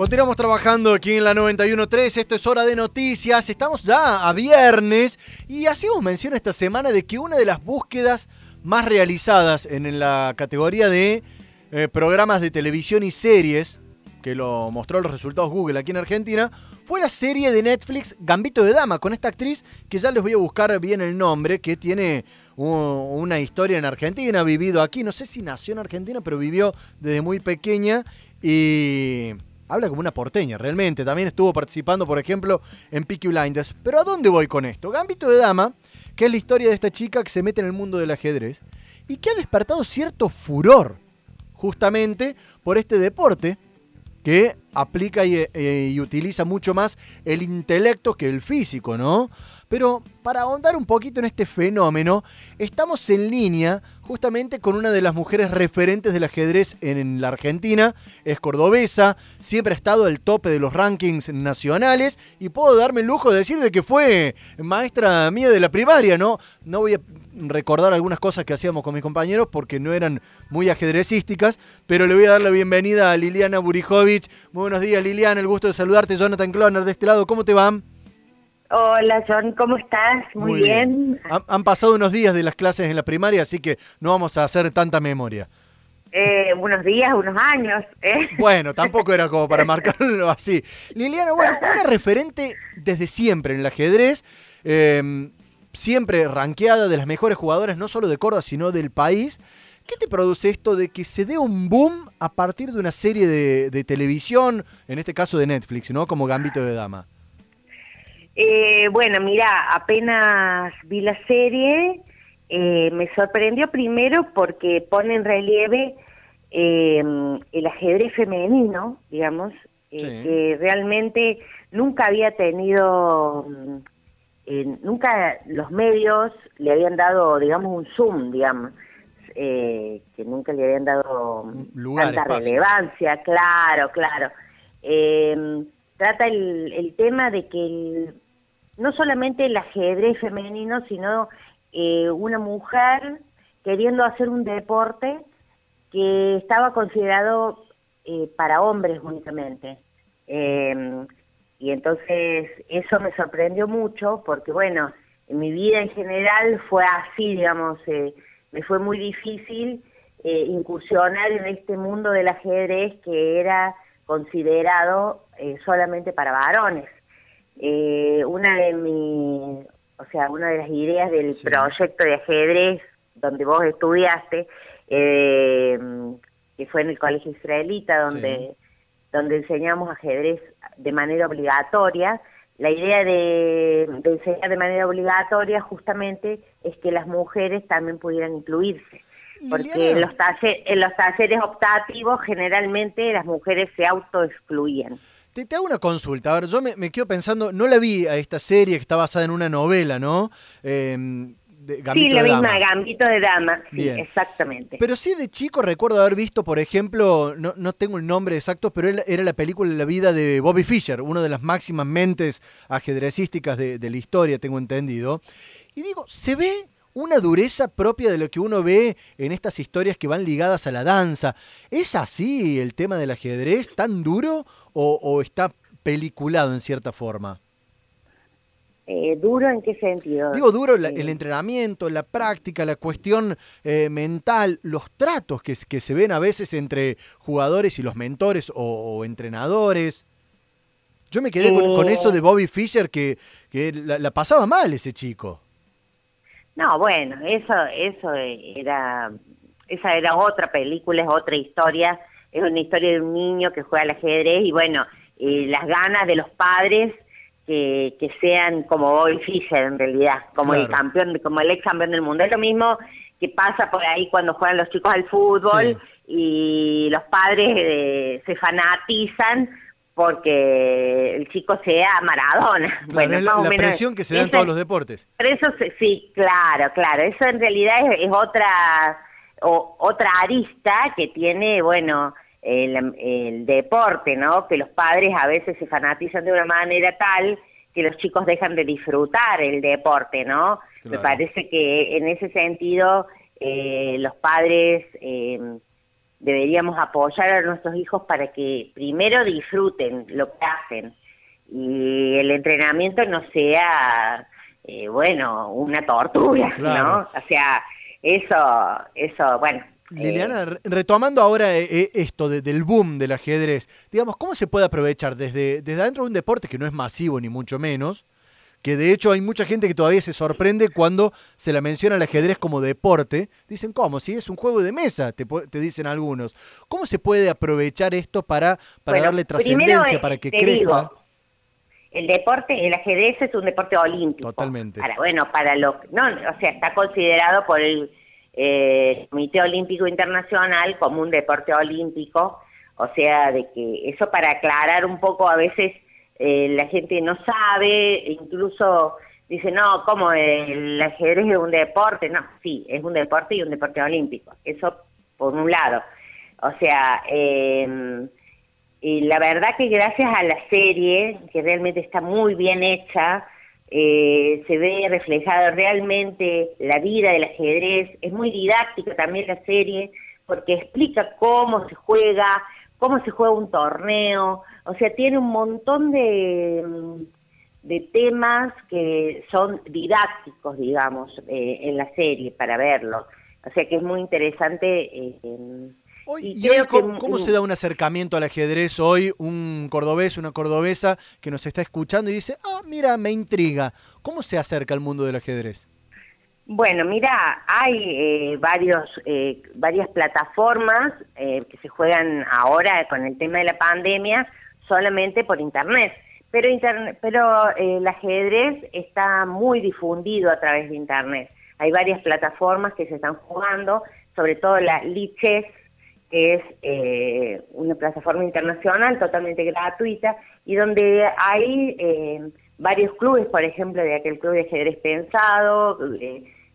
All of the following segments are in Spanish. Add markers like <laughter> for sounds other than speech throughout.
Continuamos trabajando aquí en la 91.3, esto es hora de noticias, estamos ya a viernes y hacemos mención esta semana de que una de las búsquedas más realizadas en la categoría de eh, programas de televisión y series, que lo mostró los resultados Google aquí en Argentina, fue la serie de Netflix Gambito de Dama, con esta actriz que ya les voy a buscar bien el nombre, que tiene una historia en Argentina, ha vivido aquí, no sé si nació en Argentina, pero vivió desde muy pequeña y habla como una porteña, realmente. También estuvo participando, por ejemplo, en Peaky Blinders. Pero ¿a dónde voy con esto? Gambito de Dama, que es la historia de esta chica que se mete en el mundo del ajedrez y que ha despertado cierto furor, justamente por este deporte que aplica y, eh, y utiliza mucho más el intelecto que el físico, ¿no? Pero para ahondar un poquito en este fenómeno, estamos en línea justamente con una de las mujeres referentes del ajedrez en la Argentina. Es cordobesa, siempre ha estado al tope de los rankings nacionales y puedo darme el lujo de decir de que fue maestra mía de la primaria, ¿no? No voy a recordar algunas cosas que hacíamos con mis compañeros porque no eran muy ajedrecísticas, pero le voy a dar la bienvenida a Liliana Burijovic. Muy buenos días Liliana, el gusto de saludarte. Jonathan Cloner de este lado, ¿cómo te van? Hola John, ¿cómo estás? Muy, bien. Han, pasado unos días de las clases en la primaria, así que no vamos a hacer tanta memoria. Eh, unos días, unos años. ¿eh? Bueno, tampoco era como para <laughs> marcarlo así. Liliana, bueno, una referente desde siempre en el ajedrez, em, siempre ranqueada de las mejores jugadoras, no solo de Córdoba, sino del país. ¿Qué te produce esto de que se dé un boom a partir de una serie de, de televisión, en este caso de Netflix, ¿no? Como Gambito de Dama. Eh, bueno, mira, apenas vi la serie, eh, me sorprendió primero porque pone en relieve eh, el ajedrez femenino, digamos, que realmente nunca había tenido, nunca los medios le habían dado, digamos, un zoom, digamos. que nunca le habían dado tanta relevancia, claro, claro. trata el, el tema de que el, no solamente el ajedrez femenino, sino eh, una mujer queriendo hacer un deporte que estaba considerado eh, para hombres únicamente. Em, y entonces eso me sorprendió mucho porque, bueno, en mi vida en general fue así, digamos, eh, me fue muy difícil incursionar en este mundo del ajedrez que era considerado solamente para varones eh, una de mis, o sea, una de las ideas del proyecto de ajedrez donde vos estudiaste, eh, que fue en el Colegio Israelita, donde, donde enseñamos ajedrez de manera obligatoria, la idea de, enseñar de manera obligatoria justamente es que las mujeres también pudieran incluirse. Porque en los, en los talleres optativos generalmente las mujeres se autoexcluían. Te, te, hago una consulta. A ver, yo me, quedo pensando, no la vi a esta serie que está basada en una novela, ¿no? Eh, sí, la misma, Gambito de Dama, sí, exactamente. Pero sí de chico recuerdo haber visto, por ejemplo, no, no tengo el nombre exacto, pero era la película La vida de Bobby Fischer, una de las máximas mentes ajedrecísticas de, de la historia, tengo entendido. Y digo, se ve una dureza propia de lo que uno ve en estas historias que van ligadas a la danza. ¿Es así el tema del ajedrez tan duro o, está peliculado en cierta forma? Eh, ¿Duro en qué sentido? Digo, duro el entrenamiento, la práctica, la cuestión eh, mental, los tratos que, que, se ven a veces entre jugadores y los mentores o, entrenadores. Yo me quedé con, eso eh. de Bobby Fischer que, que la, pasaba mal ese chico. No, bueno, eso, eso era, esa era otra película, es otra historia, es una historia de un niño que juega al ajedrez y bueno, las ganas de los padres que, que sean como Bobby Fischer en realidad, como el campeón, como el ex campeón del mundo. Es lo mismo que pasa por ahí cuando juegan los chicos al fútbol y los padres eh, se fanatizan porque el chico sea Maradona. bueno, es la, presión que se da en todos los deportes. eso sí, claro, claro. Eso en realidad es, otra o, otra arista que tiene, bueno, el, deporte, ¿no? Que los padres a veces se fanatizan de una manera tal que los chicos dejan de disfrutar el deporte, ¿no? Me parece que en ese sentido eh, los padres... Eh, deberíamos apoyar a nuestros hijos para que primero disfruten lo que hacen y el entrenamiento no sea, eh, bueno, una tortura, ¿no? O sea, eso, eso, bueno. Liliana, retomando ahora esto del boom del ajedrez, digamos, ¿cómo se puede aprovechar desde, desde adentro de un deporte que no es masivo ni mucho menos? Que de hecho hay mucha gente que todavía se sorprende cuando se la menciona el ajedrez como deporte. Dicen, ¿cómo? Si es un juego de mesa, te, te dicen algunos. ¿Cómo se puede aprovechar esto para, para darle trascendencia, para que crezca? el deporte, el ajedrez es un deporte olímpico. Totalmente. Para, bueno, para lo no, o sea, está considerado por el eh, Comité Olímpico Internacional como un deporte olímpico, o sea, de que eso para aclarar un poco a veces eh, la gente no sabe, incluso dice, no, ¿cómo el ajedrez es un deporte? No, sí, es un deporte y un deporte olímpico, eso por un lado. O sea, eh, y la verdad que gracias a la serie, que realmente está muy bien hecha, eh, se ve reflejada realmente la vida del ajedrez, es muy didáctica también la serie, porque explica cómo se juega, cómo se juega un torneo, o sea, tiene un montón de, de temas que son didácticos, digamos, eh, en la serie para verlo. O sea que es muy interesante. Eh, y, hoy, ¿cómo, se da un acercamiento al ajedrez hoy? Un cordobés, una cordobesa que nos está escuchando y dice, ah, mira, me intriga. ¿Cómo se acerca al mundo del ajedrez? Bueno, mira, hay eh, varios, eh, varias plataformas eh, que se juegan ahora con el tema de la pandemia solamente por internet. Pero, internet, pero el ajedrez está muy difundido a través de internet. Hay varias plataformas que se están jugando, sobre todo la Lichess, que es una plataforma internacional totalmente gratuita y donde hay varios clubes, por ejemplo, de aquel club de ajedrez pensado,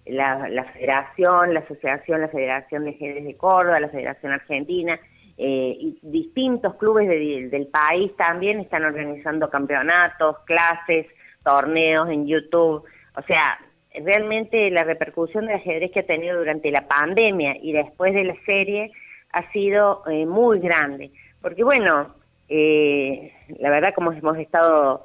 la, Federación, la Asociación, la Federación de Ajedrez de Córdoba, la Federación Argentina, eh, y distintos clubes del país también están organizando campeonatos, clases, torneos en YouTube. O sea, realmente la repercusión del ajedrez que ha tenido durante la pandemia y después de la serie ha sido eh, muy grande. Porque bueno, eh, la verdad como hemos estado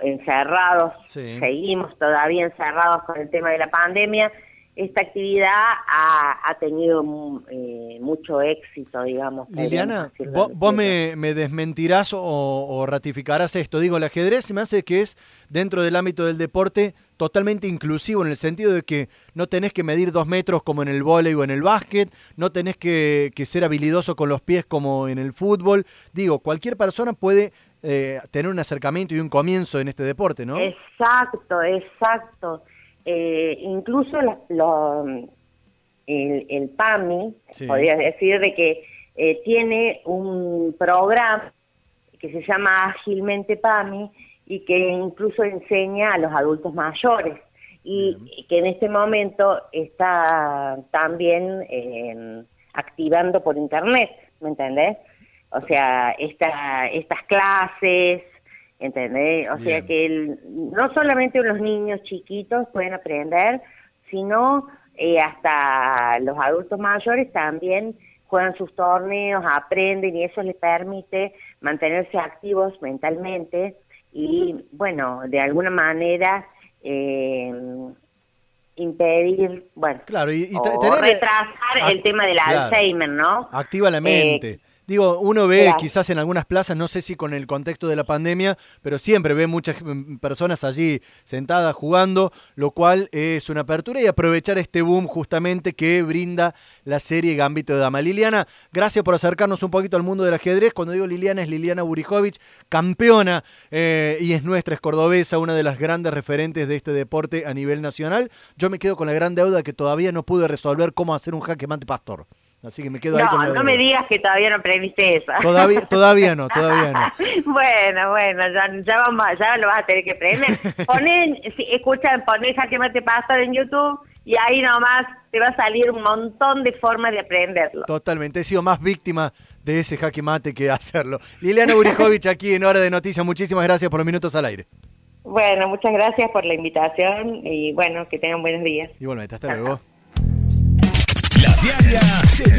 encerrados, seguimos todavía encerrados con el tema de la pandemia, esta actividad ha, tenido eh, mucho éxito, digamos. Liliana, vos, me, desmentirás o, ratificarás esto. Digo, el ajedrez se me hace que es, dentro del ámbito del deporte, totalmente inclusivo en el sentido de que no tenés que medir dos metros como en el vóley o en el básquet, no tenés que, que ser habilidoso con los pies como en el fútbol. Digo, cualquier persona puede eh, tener un acercamiento y un comienzo en este deporte, ¿no? Exacto, exacto. Eh, incluso el, PAMI, podría decir, de que eh, tiene un programa que se llama Ágilmente PAMI y que incluso enseña a los adultos mayores. Y que en este momento está también activando por internet, ¿me entendés? o sea, esta, estas clases, ¿entendés? O sea que no solamente los niños chiquitos pueden aprender, sino eh, hasta los adultos mayores también juegan sus torneos, aprenden y eso les permite mantenerse activos mentalmente y, bueno, de alguna manera eh, impedir, bueno, claro, y, retrasar el tema del Alzheimer, ¿no? Activa la mente. Eh, Digo, uno ve quizás en algunas plazas, no sé si con el contexto de la pandemia, pero siempre ve muchas mm, personas allí sentadas jugando, lo cual es una apertura y aprovechar este boom justamente que brinda la serie Gambito de Dama. Liliana, gracias por acercarnos un poquito al mundo del ajedrez. Cuando digo Liliana es Liliana Burijovic, campeona eh, y es nuestra, es cordobesa, una de las grandes referentes de este deporte a nivel nacional. Yo me quedo con la gran deuda que todavía no pude resolver cómo hacer un jaque mate pastor. Así que me quedo ahí con No, no me digas que todavía no aprendiste eso. Todavía, todavía no, todavía no. <laughs> bueno, bueno, ya, ya, vamos, ya lo vas a tener que aprender. <laughs> Ponen, si, escucha, pones Jaque Mate Pastor en YouTube y ahí nomás te va a salir un montón de formas de aprenderlo. Totalmente, he sido más víctima de ese jaque mate que hacerlo. Liliana Burijovic aquí en Hora de Noticias, muchísimas gracias por los minutos al aire. Bueno, muchas gracias por la invitación y bueno, que tengan buenos días. Igualmente, hasta luego. Diaria. se